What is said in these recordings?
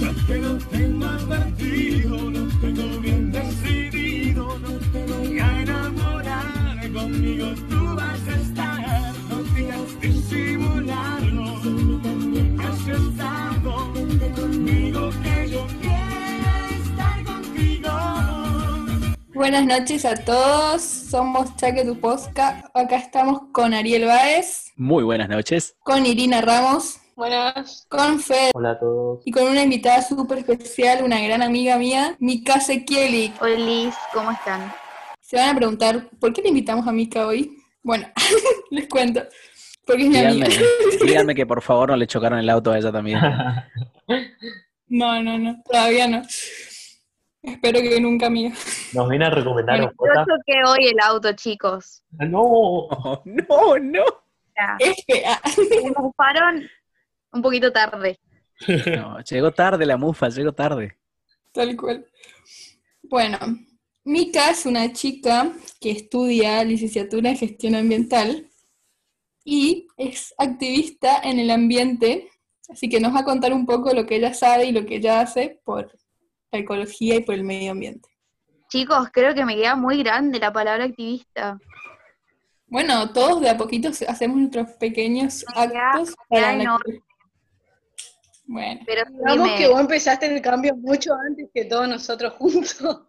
Ya te lo tengo advertido, lo tengo bien decidido, no te voy a enamorar, conmigo tú vas a estar, no digas disimularlo, has estado conmigo que yo quiero estar contigo. Buenas noches a todos, somos Chaque Tu Posca. Acá estamos con Ariel Báez, Muy buenas noches. con Irina Ramos, Buenas. con Fed Hola a todos. y con una invitada súper especial, una gran amiga mía, Mika Sekieli. Hola Liz, ¿cómo están? Se van a preguntar, ¿por qué le invitamos a Mika hoy? Bueno, les cuento, porque es mi Díganme, amiga. díganme que por favor no le chocaron el auto a ella también. No, no, no, todavía no. Espero que nunca, amiga. Nos viene a recomendar Bueno, yo choqué hoy el auto, chicos. No, No, no, no. Ya, Es que, ah, me ocuparon un poquito tarde. No, llegó tarde la mufa, llegó tarde. Tal cual. Bueno, Mika es una chica que estudia licenciatura en gestión ambiental y es activista en el ambiente, así que nos va a contar un poco lo que ella sabe y lo que ella hace por la ecología y por el medio ambiente. Chicos, creo que me queda muy grande la palabra activista. Bueno, todos de a poquito hacemos nuestros pequeños actos para la enorme. Bueno, Pero Digamos que vos empezaste el cambio mucho antes que todos nosotros juntos.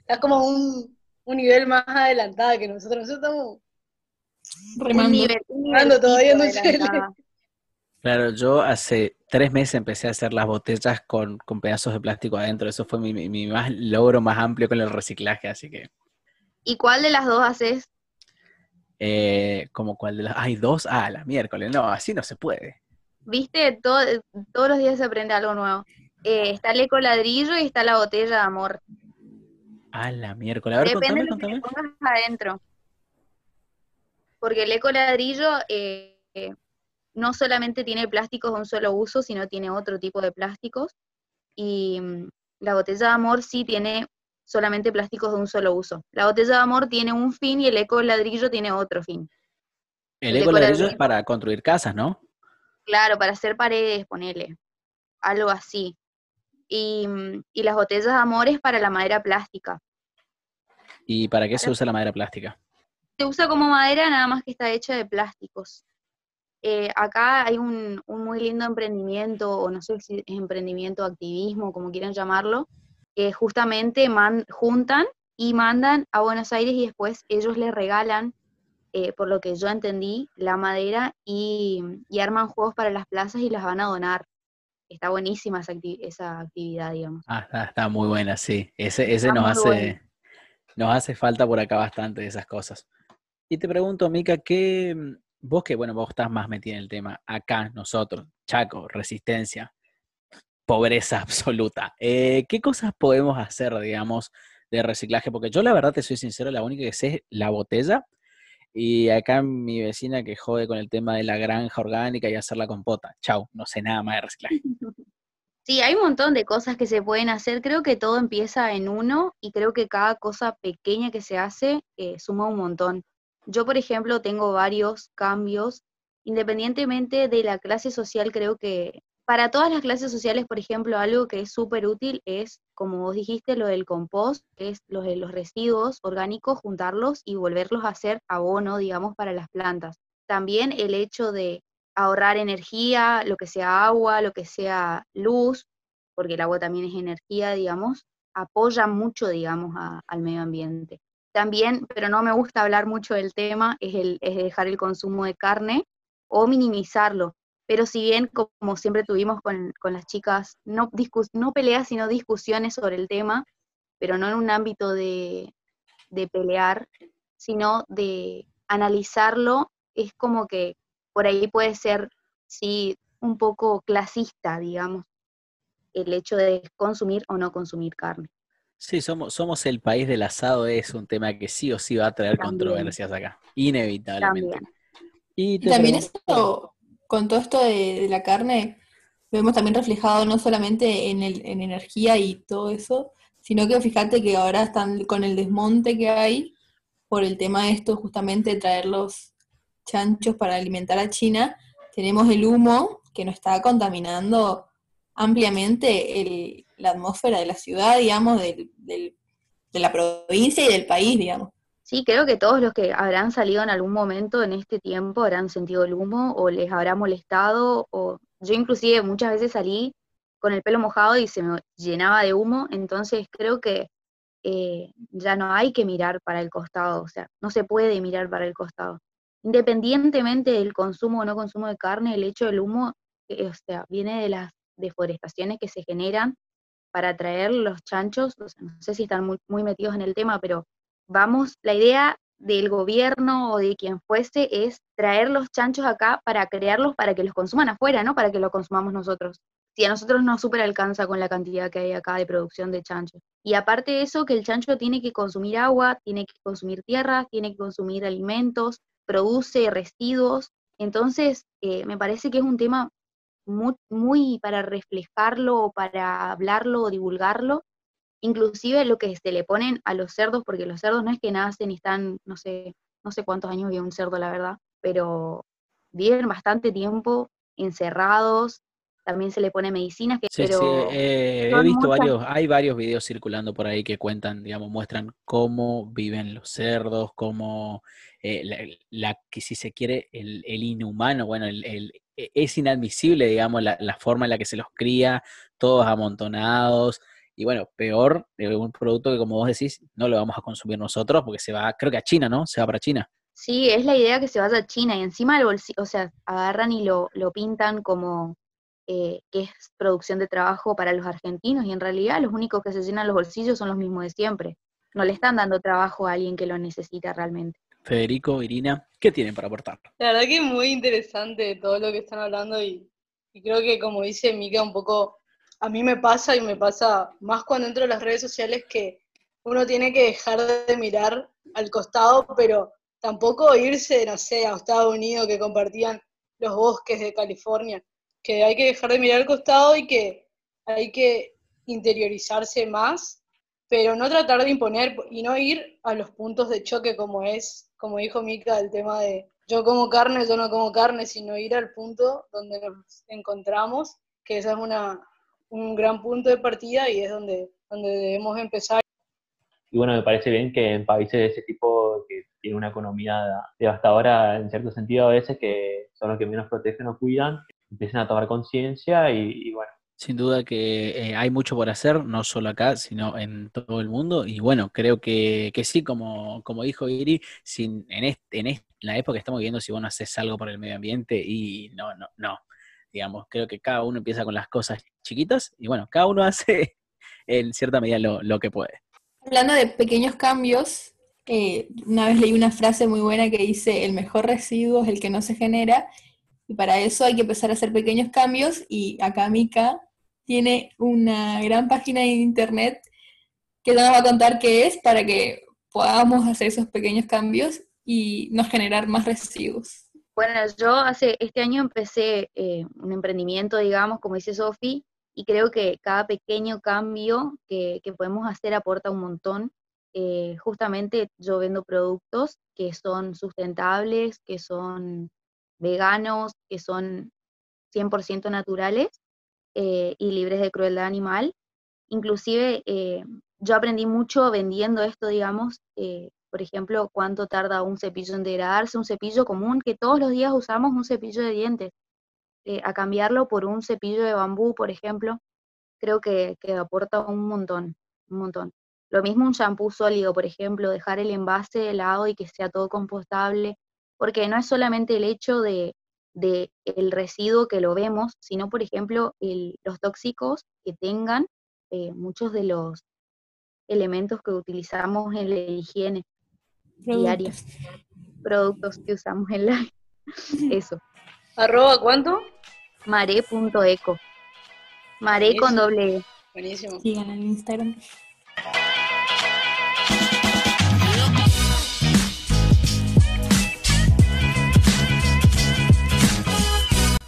Estás como un, un nivel más adelantado que nosotros. Nosotros estamos un remando. nivel, un todavía no adelantada. Claro, yo hace tres meses empecé a hacer las botellas con, con pedazos de plástico adentro. Eso fue mi, mi- mi más logro más amplio con el reciclaje, así que, ¿Y cuál de las dos haces? eh, como cuál de las... Hay dos, ah, la miércoles. No, así no se puede. Viste, Todo- todos los días se aprende algo nuevo. Eh, está el eco ladrillo y está la botella de amor. Ah, la miércoles. A ver, Depende contame, de lo que pongas adentro. Porque el eco ladrillo eh, no solamente tiene plásticos de un solo uso, sino tiene otro tipo de plásticos. Y mm, la botella de amor sí tiene solamente plásticos de un solo uso. La botella de amor tiene un fin y el eco ladrillo tiene otro fin. El el eco ladrillo es para construir casas, ¿no? Claro, para hacer paredes, ponele. Algo así. Y, mm, y las botellas de amor es para la madera plástica. ¿Y para qué se usa la madera plástica? se usa como madera, nada más que está hecha de plásticos. Eh, acá hay un, un muy lindo emprendimiento, o no sé si es emprendimiento, activismo, como quieran llamarlo, que justamente man- juntan y mandan a Buenos Aires y después ellos les regalan, eh, por lo que yo entendí, la madera y, y arman juegos para las plazas y las van a donar. Está buenísima esa, acti- esa actividad, digamos. Ah, está, está muy buena, sí. Ese, ese nos hace, bueno. nos hace falta por acá bastante de esas cosas. Y te pregunto, Mica, ¿qué, vos que, bueno, vos estás más metida en el tema, acá nosotros, Chaco, resistencia, pobreza absoluta, eh, ¿qué cosas podemos hacer, digamos, de reciclaje? Porque yo la verdad te soy sincero, la única que sé es la botella y acá mi vecina que jode con el tema de la granja orgánica y hacer la compota. Chau, no sé nada más de reciclaje. Sí, hay un montón de cosas que se pueden hacer. Creo que todo empieza en uno y creo que cada cosa pequeña que se hace eh, suma un montón. Yo, por ejemplo, tengo varios cambios. Independientemente de la clase social, creo que para todas las clases sociales, por ejemplo, algo que es súper útil es, como vos dijiste, lo del compost, que es los, de los residuos orgánicos, juntarlos y volverlos a hacer abono, digamos, para las plantas. También el hecho de ahorrar energía, lo que sea agua, lo que sea luz, porque el agua también es energía, digamos, apoya mucho, digamos, al medio ambiente. También, pero no me gusta hablar mucho del tema, es, el, es dejar el consumo de carne o minimizarlo. Pero si bien, como siempre tuvimos con, con las chicas, no, discus- no peleas, sino discusiones sobre el tema, pero no en un ámbito de, de pelear, sino de analizarlo, es como que por ahí puede ser, sí, un poco clasista, digamos, el hecho de consumir o no consumir carne. Sí, somos, somos el país del asado, es un tema que sí o sí va a traer También. controversias acá, inevitablemente. También. Y también pregunto- esto, con todo esto de, la carne, lo vemos también reflejado no solamente en, el, en energía y todo eso, sino que fíjate que ahora están con el desmonte que hay por el tema de esto justamente de traer los chanchos para alimentar a China, tenemos el humo que nos está contaminando ampliamente el- la atmósfera de la ciudad, digamos, del- del- de la provincia y del país, digamos. Sí, creo que todos los que habrán salido en algún momento en este tiempo habrán sentido el humo o les habrá molestado o yo inclusive muchas veces salí con el pelo mojado y se me llenaba de humo, entonces creo que eh, ya no hay que mirar para el costado, o sea, no se puede mirar para el costado. Independientemente del consumo o no consumo de carne, el hecho del humo, eh, o sea, viene de las deforestaciones que se generan para atraer los chanchos, o sea, no sé si están muy, muy metidos en el tema, pero vamos, la idea del gobierno o de quien fuese es traer los chanchos acá para crearlos para que los consuman afuera, no para que los consumamos nosotros. Si a nosotros no super alcanza con la cantidad que hay acá de producción de chanchos. Y aparte de eso, que el chancho tiene que consumir agua, tiene que consumir tierra, tiene que consumir alimentos, produce residuos. Entonces, eh, me parece que es un tema muy, muy para reflejarlo, para hablarlo o divulgarlo, inclusive lo que se le ponen a los cerdos, porque los cerdos no es que nacen y están, no sé, no sé cuántos años vive un cerdo, la verdad, pero viven bastante tiempo encerrados, también se le pone medicinas, que, Sí, pero sí, eh, he visto muchas- varios, hay varios videos circulando por ahí que cuentan, digamos, muestran cómo viven los cerdos, cómo, eh, la, la- que si se quiere, el, el inhumano, bueno, el, el- e- es inadmisible, digamos, la, la forma en la que se los cría, todos amontonados, y bueno, peor, de un producto que como vos decís, no lo vamos a consumir nosotros porque se va, creo que a China, ¿no? Se va para China. Sí, es la idea que se vaya a China y encima el bolsillo, o sea, agarran y lo, lo pintan como eh, que es producción de trabajo para los argentinos y en realidad los únicos que se llenan los bolsillos son los mismos de siempre. No le están dando trabajo a alguien que lo necesita realmente. Federico, Irina, ¿qué tienen para aportar? La verdad que es muy interesante todo lo que están hablando y, y creo que como dice Mica, un poco a mí me pasa y me pasa más cuando entro a las redes sociales que uno tiene que dejar de mirar al costado, pero tampoco irse, no sé, a Estados Unidos que compartían los bosques de California, que hay que dejar de mirar al costado y que hay que interiorizarse más, pero no tratar de imponer y no ir a los puntos de choque como es, como dijo Mica, el tema de yo como carne, yo no como carne, sino ir al punto donde nos encontramos, que ese es una, un gran punto de partida y es donde, donde debemos empezar. Y bueno, me parece bien que en países de ese tipo que tienen una economía devastadora en cierto sentido a veces, que son los que menos protegen o cuidan, empiecen a tomar conciencia y, y bueno, Sin duda que eh, hay mucho por hacer, no solo acá, sino en todo el mundo. Y bueno, creo que, que sí, como, como dijo Iri, sin, en, este, en este- la época que estamos viviendo, si vos no haces algo por el medio ambiente, y no, no, no. Digamos, creo que cada uno empieza con las cosas chiquitas y bueno, cada uno hace en cierta medida lo, lo que puede. Hablando de pequeños cambios, eh, una vez leí una frase muy buena que dice, el mejor residuo es el que no se genera, y para eso hay que empezar a hacer pequeños cambios, y acá Mika tiene una gran página de internet que nos va a contar qué es para que podamos hacer esos pequeños cambios y no generar más residuos. Bueno, yo hace este año empecé eh, un emprendimiento, digamos, como dice Sofi, y creo que cada pequeño cambio que, que podemos hacer aporta un montón. Eh, justamente yo vendo productos que son sustentables, que son veganos, que son 100% naturales eh, y libres de crueldad animal. Inclusive eh, yo aprendí mucho vendiendo esto, digamos, eh, por ejemplo, cuánto tarda un cepillo en degradarse, un cepillo común que todos los días usamos, un cepillo de dientes, eh, a cambiarlo por un cepillo de bambú, por ejemplo, creo que, que aporta un montón, un montón. Lo mismo un shampoo sólido, por ejemplo, dejar el envase helado y que sea todo compostable, porque no es solamente el hecho de, de el residuo que lo vemos, sino, por ejemplo, los tóxicos que tengan eh, muchos de los elementos que utilizamos en la higiene diaria, Productos. productos que usamos en la... Eso, ¿Arroba cuánto? mare.eco. Mare con doble E. Buenísimo. Sigan en Instagram.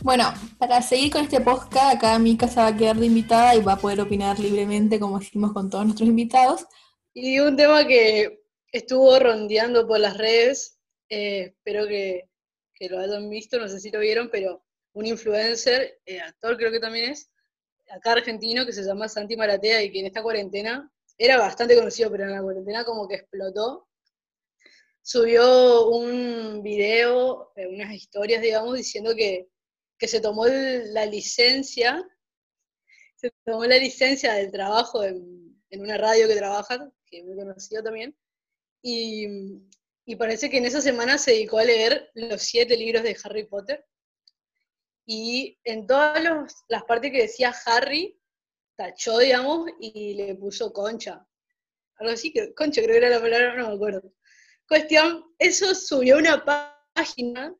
Bueno, para seguir con este podcast, acá Mika se va a quedar de invitada y va a poder opinar libremente como hicimos con todos nuestros invitados. Y un tema que estuvo rondeando por las redes, eh, espero que, que lo hayan visto, no sé si lo vieron, pero un influencer, eh, actor creo que también es, acá argentino que se llama Santi Maratea y que en esta cuarentena era bastante conocido, pero en la cuarentena como que explotó. Subió un video, eh, unas historias, digamos, diciendo que, que se tomó la licencia, se tomó la licencia del trabajo en, en una radio que trabaja, que es muy conocido también, y, parece que en esa semana se dedicó a leer los siete libros de Harry Potter. Y en todas las partes que decía Harry, tachó, digamos, y le puso concha. Algo así, que concha creo que era la palabra, no me acuerdo. Cuestión, eso subió una pá- página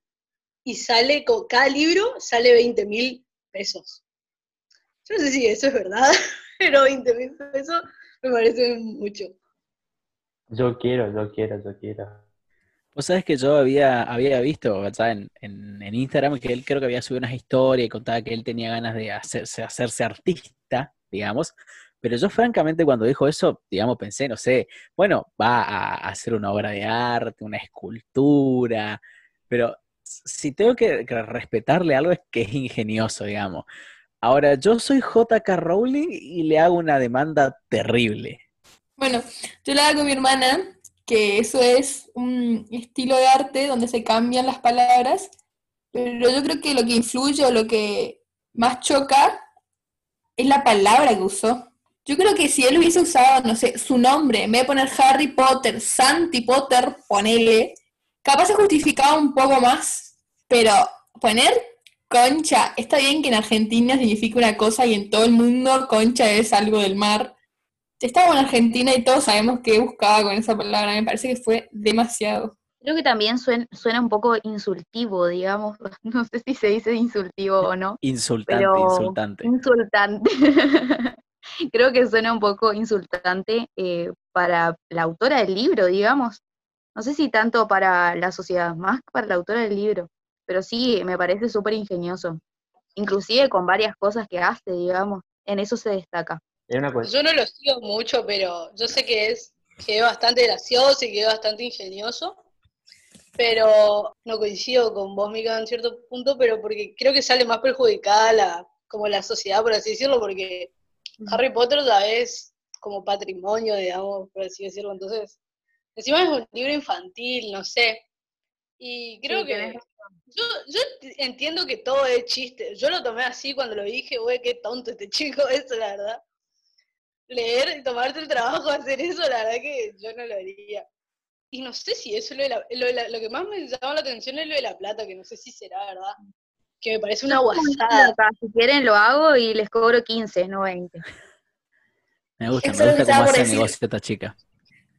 y sale, cada libro sale 20 mil pesos. Yo no sé si eso es verdad, pero 20 mil pesos me parece mucho. Yo quiero, yo quiero, yo quiero. Vos sabés que yo había, había visto. En, en- en Instagram que él creo que había subido unas historias y contaba que él tenía ganas de hacerse, hacerse artista, digamos. Pero yo francamente cuando dijo eso, digamos, pensé, no sé, bueno, va a hacer una obra de arte, una escultura, pero si tengo que respetarle algo es que es ingenioso, digamos. Ahora, yo soy JK Rowling y le hago una demanda terrible. Bueno, yo le hago con mi hermana que eso es un estilo de arte donde se cambian las palabras, pero yo creo que lo que influye o lo que más choca es la palabra que usó. Yo creo que si él hubiese usado, no sé, su nombre, en vez de poner Harry Potter, Santi Potter, ponele, capaz se justificaba un poco más, pero poner concha, está bien que en Argentina significa una cosa y en todo el mundo concha es algo del mar. Estaba en Argentina y todos sabemos qué buscaba con esa palabra, me parece que fue demasiado. Creo que también suen- suena un poco insultivo, digamos. No sé si se dice insultivo o no. Insultante, Pero- insultante. Insultante. Creo que suena un poco insultante eh, para la autora del libro, digamos. No sé si tanto para la sociedad, más para la autora del libro. Pero sí, me parece súper ingenioso. Inclusive con varias cosas que hace, digamos. En eso se destaca. Era una cuestión. Yo no lo sigo mucho, pero yo sé que es, que es bastante gracioso y que es bastante ingenioso. Pero no coincido con vos, Mica, en cierto punto, pero porque creo que sale más perjudicada la, como la sociedad, por así decirlo, porque Harry Potter ya es como patrimonio, digamos, por así decirlo. Entonces, encima es un libro infantil, no sé. Y creo Sí, que yo, yo ent- entiendo que todo es chiste. Yo lo tomé así cuando lo dije, güey, qué tonto este chico, eso, la verdad. Leer y tomarte el trabajo de hacer eso, la verdad que yo no lo haría. Y no sé si eso es lo de la, lo, de la- lo que más me llama la atención es lo de la plata, que no sé si será verdad. Que me parece una guasada. Si quieren lo hago y les cobro 15, no 20. Me gusta, Eso me gusta cómo hace negocio esta chica.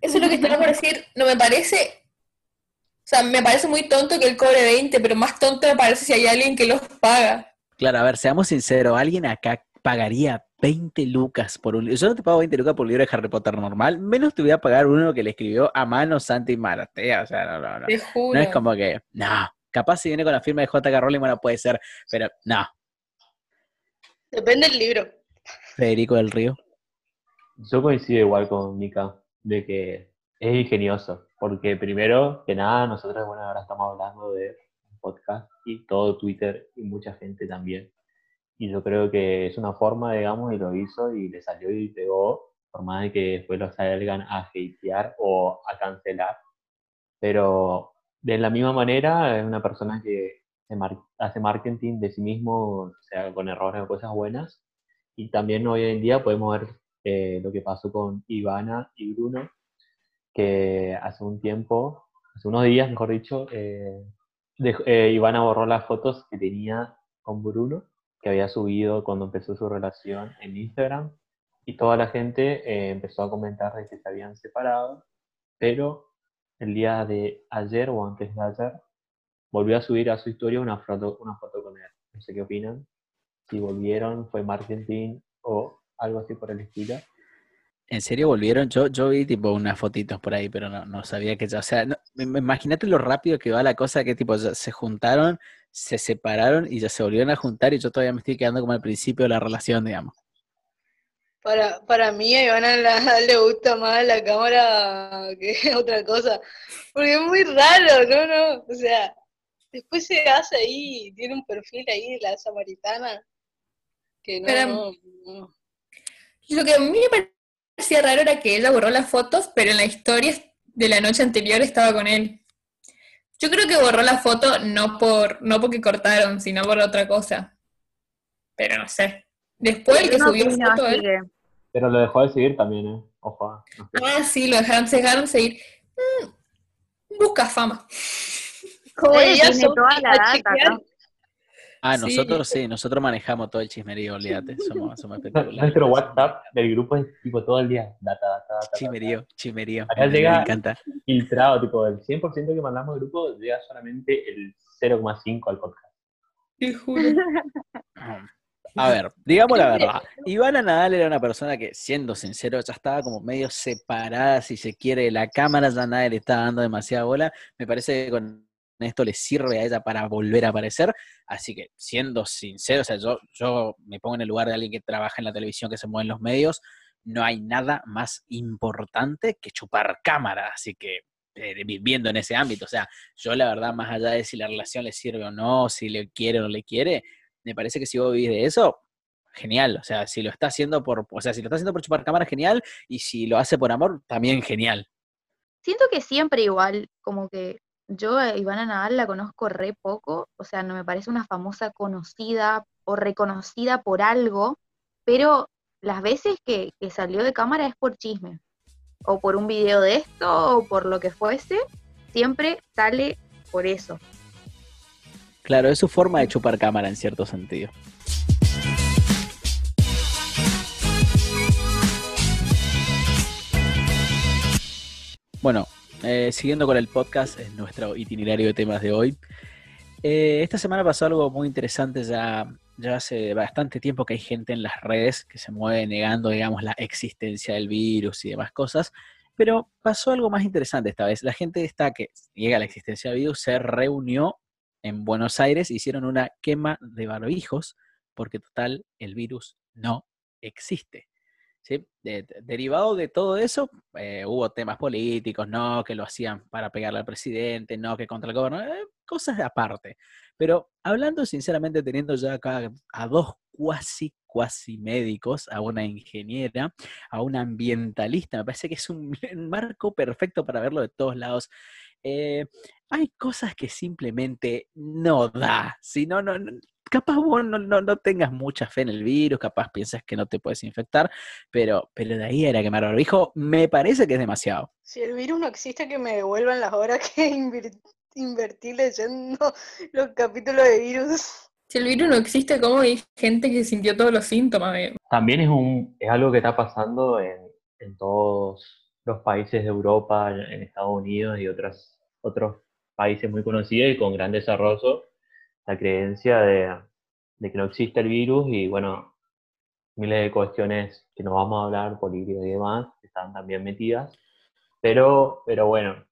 Eso es lo que estaba por decir, no me parece, o sea, me parece muy tonto que él cobre 20, pero más tonto me parece si hay alguien que los paga. Claro, a ver, seamos sinceros, ¿alguien acá pagaría 20 lucas por un libro? Yo no te pago 20 lucas por un libro de Harry Potter normal, menos te voy a pagar uno que le escribió a mano Santi Maratea, o sea, no, no, no. Te juro. No es como que, no, capaz si viene con la firma de J.K. Rowling, bueno, puede ser, pero no, Depende del libro. Federico del Río. Yo coincido igual con Mika, de que es ingenioso, porque primero que nada, nosotros, bueno, ahora estamos hablando de podcast y todo Twitter y mucha gente también. Y yo creo que es una forma, digamos, y lo hizo y le salió y pegó, por más de que después lo salgan a hatear o a cancelar. Pero de la misma manera, es una persona que se mar- hace marketing de sí mismo, o sea, con errores o cosas buenas. Y también hoy en día podemos ver eh, lo que pasó con Ivana y Bruno, que hace un tiempo, hace unos días, mejor dicho, eh, dej- eh, Ivana borró las fotos que tenía con Bruno, que había subido cuando empezó su relación en Instagram, y toda la gente eh, empezó a comentar de que se habían separado, pero el día de ayer o antes de ayer volvió a subir a su historia una foto, una foto con él. No sé qué opinan. Si volvieron, fue marketing o algo así por el estilo. ¿En serio volvieron? Yo, yo vi tipo unas fotitos por ahí, pero no, no sabía que ya, o sea, no- imagínate lo rápido que va la cosa, que tipo se juntaron, se separaron y ya se volvieron a juntar y yo todavía me estoy quedando como al principio de la relación, digamos. Para, para mí a Ivana la- le gusta más la cámara que otra cosa. Porque es muy raro, ¿no? no O sea, después se hace ahí, tiene un perfil ahí de la samaritana, que no, Pero- no, no. Lo que a mí me parecía raro era que ella borró las fotos, pero en la historia de la noche anterior estaba con él. Yo creo que borró la foto no por no porque cortaron, sino por otra cosa. Pero no sé. Después el que no subió opino, foto, él- que- Pero lo dejó de seguir también, ¿eh? Ojo. ah, no sé. Ah, sí, lo dejaron, se dejaron seguir. Mm, busca fama. Tienen Sofi, toda la data, chequear. Ah, Sí. nosotros sí, nosotros manejamos todo el chismerío, olvídate. Somos, somos espectaculares. Nuestro WhatsApp del grupo es tipo todo el día. Data, data, data. data. Chismerío, chismerío. Acá Me- llega- Me encanta. Filtrado, tipo, del 100% que mandamos al grupo llega solamente el 0,5 al podcast. Te juro. A ver, digamos la verdad. Ivana Nadal era una persona que, siendo sincero, ya estaba como medio separada, si se quiere, de la cámara, ya nadie le estaba dando demasiada bola. Me parece que con esto le sirve a ella para volver a aparecer. Así que, siendo sincero, o sea, yo, yo me pongo en el lugar de alguien que trabaja en la televisión, que se mueve en los medios, no hay nada más importante que chupar cámara. Así que, eh, viviendo en ese ámbito, o sea, yo la verdad, más allá de si la relación le sirve o no, si le quiere o no le quiere, me parece que si vos vivís de eso, genial. O sea, si lo está haciendo por, o sea, si lo está haciendo por chupar cámara, genial. Y si lo hace por amor, también genial. Siento que siempre igual, como que yo a Ivana Nadal la conozco re poco, o sea, no me parece una famosa conocida o reconocida por algo, pero las veces que, que salió de cámara es por chisme, o por un video de esto, o por lo que fuese, siempre sale por eso. Claro, es su forma de chupar cámara en cierto sentido. Bueno, eh, siguiendo con el podcast, en nuestro itinerario de temas de hoy. eh, esta semana pasó algo muy interesante, ya, ya hace bastante tiempo que hay gente en las redes que se mueve negando, digamos, la existencia del virus y demás cosas, pero pasó algo más interesante esta vez. La gente esta que llega a la existencia del virus se reunió en Buenos Aires, hicieron una quema de barbijos, porque total, el virus no existe. ¿Sí? De- de- derivado de todo eso, eh, hubo temas políticos, no, que lo hacían para pegarle al presidente, no, que contra el gobierno, eh, cosas aparte. Pero hablando sinceramente, teniendo ya acá a dos cuasi, cuasi médicos, a una ingeniera, a una ambientalista, me parece que es un marco perfecto para verlo de todos lados. Eh, hay cosas que simplemente no da. Si no, no- capaz vos no, no, no tengas mucha fe en el virus, capaz piensas que no te puedes infectar, pero, pero de ahí era quemar barbijo, me parece que es demasiado. Si el virus no existe, que me devuelvan las horas que invertí leyendo los capítulos de virus. Si el virus no existe, ¿cómo hay gente que sintió todos los síntomas? También es, un, es algo que está pasando en, en todos los países de Europa, en, en Estados Unidos y otras, otros países muy conocidos y con gran desarrollo, la creencia de, de que no existe el virus y bueno, miles de cuestiones que no vamos a hablar, políticas y demás, que están también metidas. Pero, pero bueno,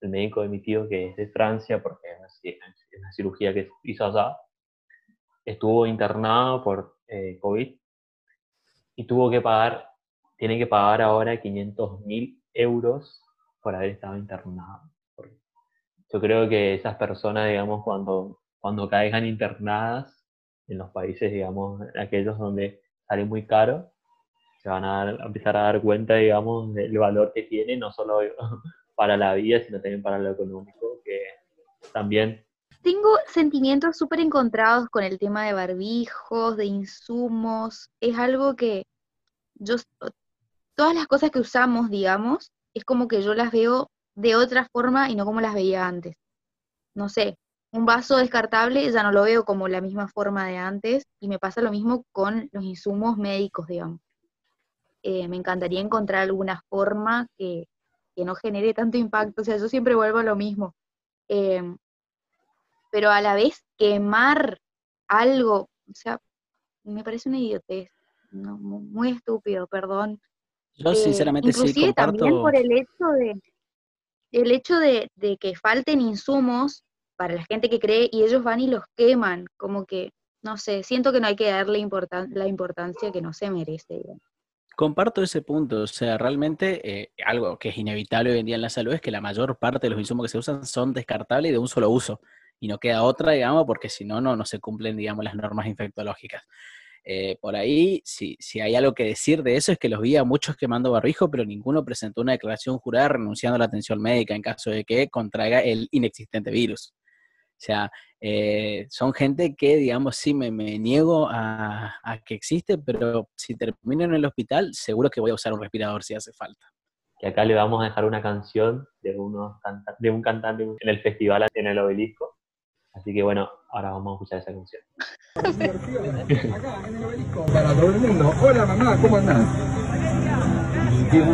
el médico de mi tío, que es de Francia, porque es una, es una cirugía que hizo allá, estuvo internado por eh, COVID y tuvo que pagar, tiene que pagar ahora 500 mil euros por haber estado internado. Yo creo que esas personas, digamos, cuando, cuando caigan internadas en los países, digamos, aquellos donde sale muy caro, se van a, empezar a dar cuenta, digamos, del valor que tiene, no solo para la vida, sino también para lo económico, que también Tengo sentimientos súper encontrados con el tema de barbijos, de insumos. Es algo que yo, todas las cosas que usamos, digamos, es como que yo las veo de otra forma y no como las veía antes. No sé, un vaso descartable ya no lo veo como la misma forma de antes y me pasa lo mismo con los insumos médicos, digamos. Eh, me encantaría encontrar alguna forma que, que no genere tanto impacto. O sea, yo siempre vuelvo a lo mismo. Em, pero a la vez quemar algo, o sea, me parece una idiotez, no, mu- muy estúpido, perdón. Yo Eh, sinceramente sí inclusive también comparto... por el hecho de el hecho de, de que falten insumos para la gente que cree y ellos van y los queman, como que, no sé, siento que no hay que darle la importancia que no se merece. Comparto ese punto, o sea, realmente eh, algo que es inevitable hoy en día en la salud es que la mayor parte de los insumos que se usan son descartables y de un solo uso, y no queda otra, digamos, porque si no, no, no se cumplen, digamos, las normas infectológicas. Eh, por ahí, si, si hay algo que decir de eso, es que los vi a muchos quemando barbijo, pero ninguno presentó una declaración jurada renunciando a la atención médica en caso de que contraiga el inexistente virus. O sea, eh, son gente que, digamos, sí me, me niego a, a que existe, pero si termino en el hospital, seguro que voy a usar un respirador si hace falta. Que acá le vamos a dejar una canción de, unos canta- de un cantante en el festival en el obelisco. Así que bueno, ahora vamos a escuchar esa canción. Acá en el obelisco para todo el mundo. Hola mamá, ¿cómo andás? Ya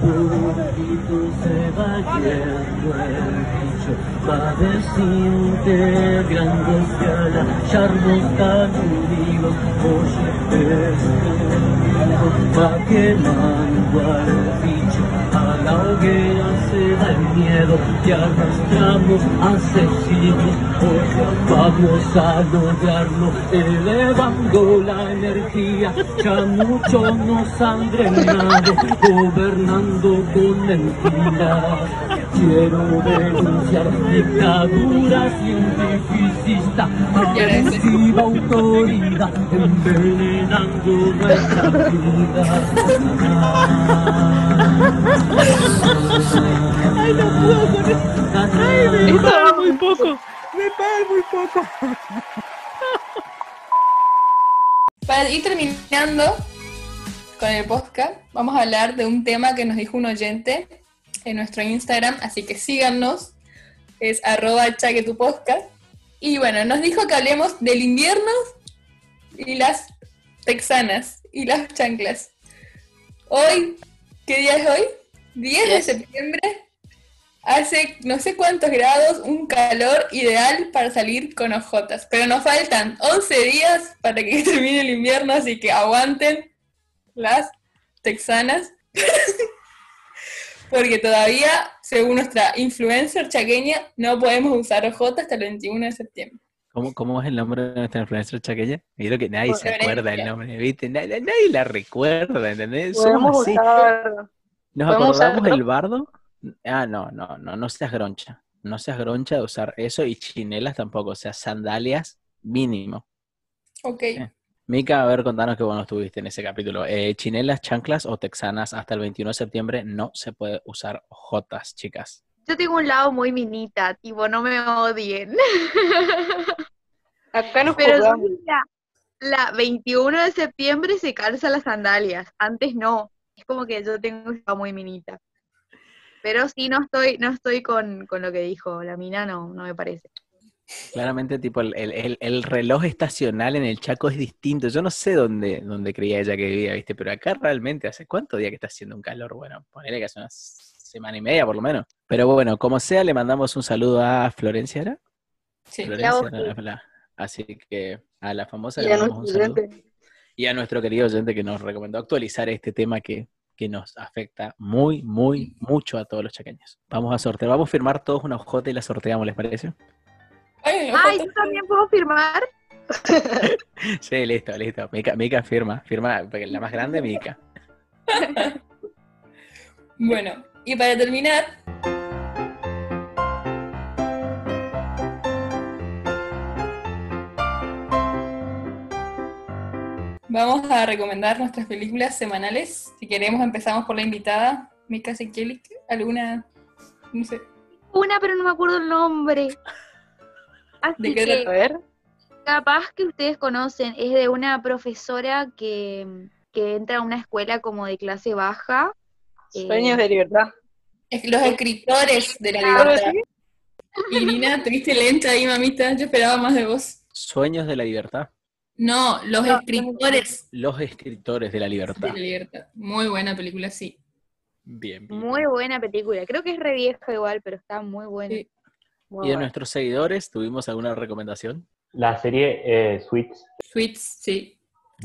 poquito se va yendo el bicho padeciente grandes alas, charlos tan unidos, oye este va quemando al bicho, la hoguera se da el miedo que arrastramos siglos, hoy vamos a lograrlo, elevando la energía, ya mucho nos han drenado, gobernando con mentiras. Quiero denunciar dictadura cientificista, agresiva autoridad, envenenando nuestra vida. Poco. Me pagan muy poco. Para ir terminando con el podcast, vamos a hablar de un tema que nos dijo un oyente en nuestro Instagram, así que síganos, es arroba chaquetupodcast. Y bueno, nos dijo que hablemos del invierno y las texanas y las chanclas. Hoy, ¿qué día es hoy? 10 de septiembre. Hace no sé cuántos grados, un calor ideal para salir con ojotas. Pero nos faltan 11 días para que termine el invierno, así que aguanten las texanas. Porque todavía, según nuestra influencer chaqueña, no podemos usar ojotas hasta el 21 de septiembre. ¿Cómo, ¿Cómo es el nombre de nuestra influencer chaqueña? Yo creo que nadie se Florencia. acuerda del nombre, ¿viste? Nadie, nadie la recuerda, ¿entendés? Somos así. usar. ¿Nos acordamos usar- del bardo? Ah, no, no, no, no seas groncha. No seas groncha de usar eso y chinelas tampoco, o sea, sandalias mínimo. Ok. Mica, a ver, contanos qué bueno estuviste en ese capítulo. Eh, chinelas, chanclas o texanas hasta el 21 de septiembre no se puede usar jotas, chicas. Yo tengo un lado muy minita, tipo, no me odien. Acá nos Pero la, la 21 de septiembre se calza las sandalias, antes no. Es como que yo tengo un lado muy minita. Pero sí, no estoy, no estoy con, con lo que dijo la mina, no, no me parece. Claramente, tipo, el, el- el- el reloj estacional en el Chaco es distinto. Yo no sé dónde, dónde creía ella que vivía, ¿viste? Pero acá realmente, ¿hace cuánto día que está haciendo un calor? Bueno, ponele que hace una semana y media por lo menos. Pero bueno, como sea, le mandamos un saludo a Florencia, ¿era? Sí. Florencia, voz. la- la- así que a la famosa Y le a mandamos un nuestro saludo. Y a nuestro querido oyente que nos recomendó actualizar este tema que, que nos afecta muy, muy, mucho a todos los chaqueños. Vamos a sortear, vamos a firmar todos una hojota y la sorteamos, ¿les parece? Ay, yo también puedo firmar. Sí, listo, listo. Mica, Mica firma, firma, porque la más grande, Mica. Bueno, y para terminar, vamos a recomendar nuestras películas semanales. Si queremos, empezamos por la invitada, Mika Sekielik. ¿Alguna? No sé. Una, pero no me acuerdo el nombre. Así ¿De qué que A ver. capaz que ustedes conocen, es de una profesora que, que entra a una escuela como de clase baja. eh, Sueños de libertad. Es Los escritores de la ¿Algo libertad. Irina, tuviste lenta ahí, mamita. Yo esperaba más de vos. Sueños de la libertad. No, los No, escritores Los escritores de la de libertad. la libertad. Muy buena película, sí. Bien, bien. Muy buena película. Creo que es re vieja igual, pero está muy buena. Sí. Muy ¿Y de nuestros seguidores tuvimos alguna recomendación? La serie eh, Sweets. Sweets, sí.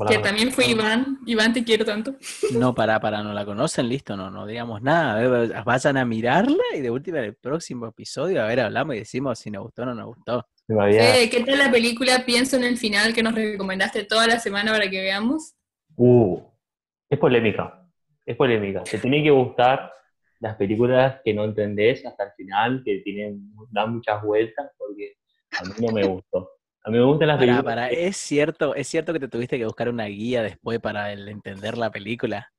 Que también fue Iván. Iván, te quiero tanto. No, para, para, no la conocen, listo, no, no digamos nada. eh, Vayan a mirarla y de última en el próximo episodio, a ver, hablamos y decimos si nos gustó o no nos gustó. Había- Fede, ¿qué tal la película? Pienso en el final que nos recomendaste toda la semana para que veamos. Uh, es polémica. Es polémica. Te tiene que gustar las películas que no entendés hasta el final, que tienen, dan muchas vueltas, porque a mí no me gustó. A mí me gustan las Para, películas. para, ¿es cierto, ¿es cierto que te tuviste que buscar una guía después para el entender la película?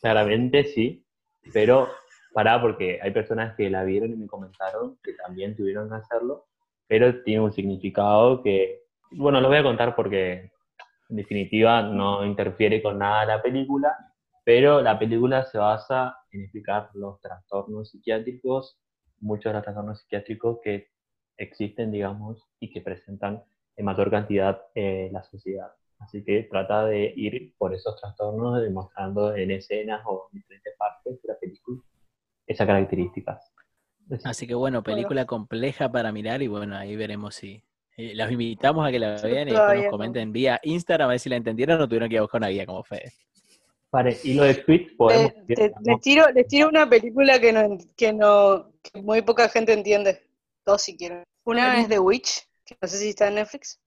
Claramente sí, pero pará, porque hay personas que la vieron y me comentaron que también tuvieron que hacerlo, pero tiene un significado que, bueno, lo voy a contar porque en definitiva no interfiere con nada la película, pero la película se basa en explicar los trastornos psiquiátricos, muchos de los trastornos psiquiátricos que existen, digamos, y que presentan en mayor cantidad eh, la sociedad. Así que trata de ir por esos trastornos, demostrando en escenas o en diferentes partes de la película esas características. Así que bueno, película compleja para mirar y bueno, ahí veremos si... eh, los invitamos a que la vean y después nos no. comenten vía Instagram a ver si la entendieron o tuvieron que ir a buscar una guía como Fede. Vale, y lo de Tweet podemos Le- decir, te- les, tiro, les tiro una película que no, en- que no que muy poca gente entiende. Dos si quieren. Una es The Witch, que no sé si está en Netflix.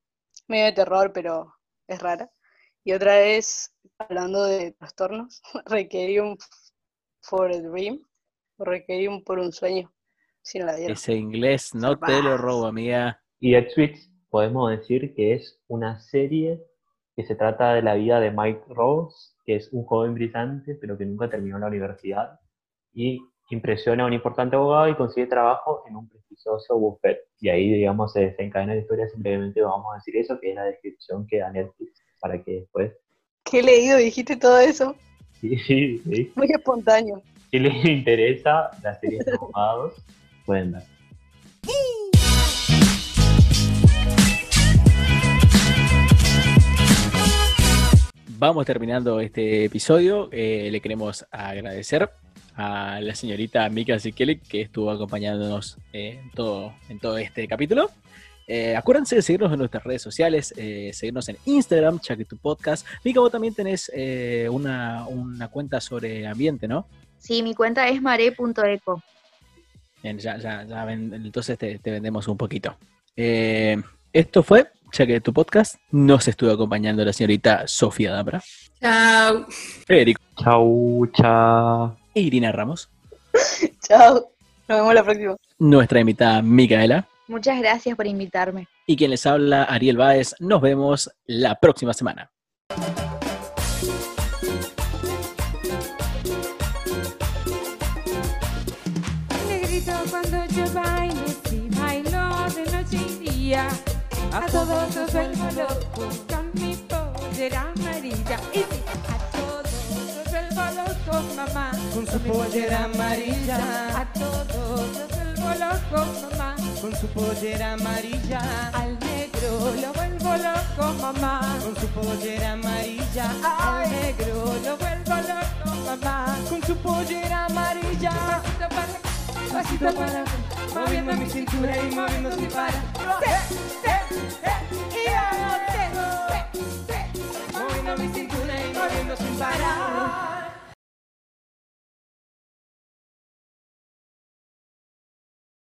Medio de terror, pero es rara. Y otra es, hablando de trastornos, Requiem for a Dream. O Requiem por un sueño. Si no la vieron. Ese inglés no te lo robo, amiga. Y Tweets podemos decir que es una serie que se trata de la vida de Mike Rose, que es un joven brillante, pero que nunca terminó la universidad, y impresiona a un importante abogado y consigue trabajo en un prestigioso buffet. Y ahí, digamos, se desencadena la historia, simplemente vamos a decir eso, que es la descripción que da Netflix, para que después, ¿Qué he leído? Dijiste todo eso. si, si, si, Muy espontáneo. si les interesa la serie de abogados, pueden ver. Vamos terminando este episodio. Eh, le queremos agradecer a la señorita Mika Sikeli que estuvo acompañándonos eh, en, todo, en todo este capítulo. Eh, acuérdense de seguirnos en nuestras redes sociales, eh, seguirnos en Instagram, Chaque tu Podcast. Mika, vos también tenés eh, una, una cuenta sobre ambiente, ¿no? Sí, mi cuenta es mare.eco. Bien, ya, ya, ya ven- entonces te, te vendemos un poquito. Eh, esto fue Chaque tu Podcast. Nos estuvo acompañando la señorita Sofía Dabra, Chao. Federico Chau, chao. e Irina Ramos, Chao. Nos vemos la próxima. nuestra invitada Micaela. Muchas gracias por invitarme. Y quien les habla, Ariel Báez. Nos vemos la próxima semana. A todos los vuelvo loco con mi pollera amarilla. Y sí, a todos los vuelvo loco, mamá, Con su pollera amarilla, a todos los vuelvo loco, mamá, con su pollera amarilla, al negro lo vuelvo loco, mamá, con su pollera amarilla, al negro lo vuelvo loco, mamá. con su pollera amarilla. Pasito para pasito para. Moviendo mi cintura y moviendo sin parar. Eh, eh, eh, y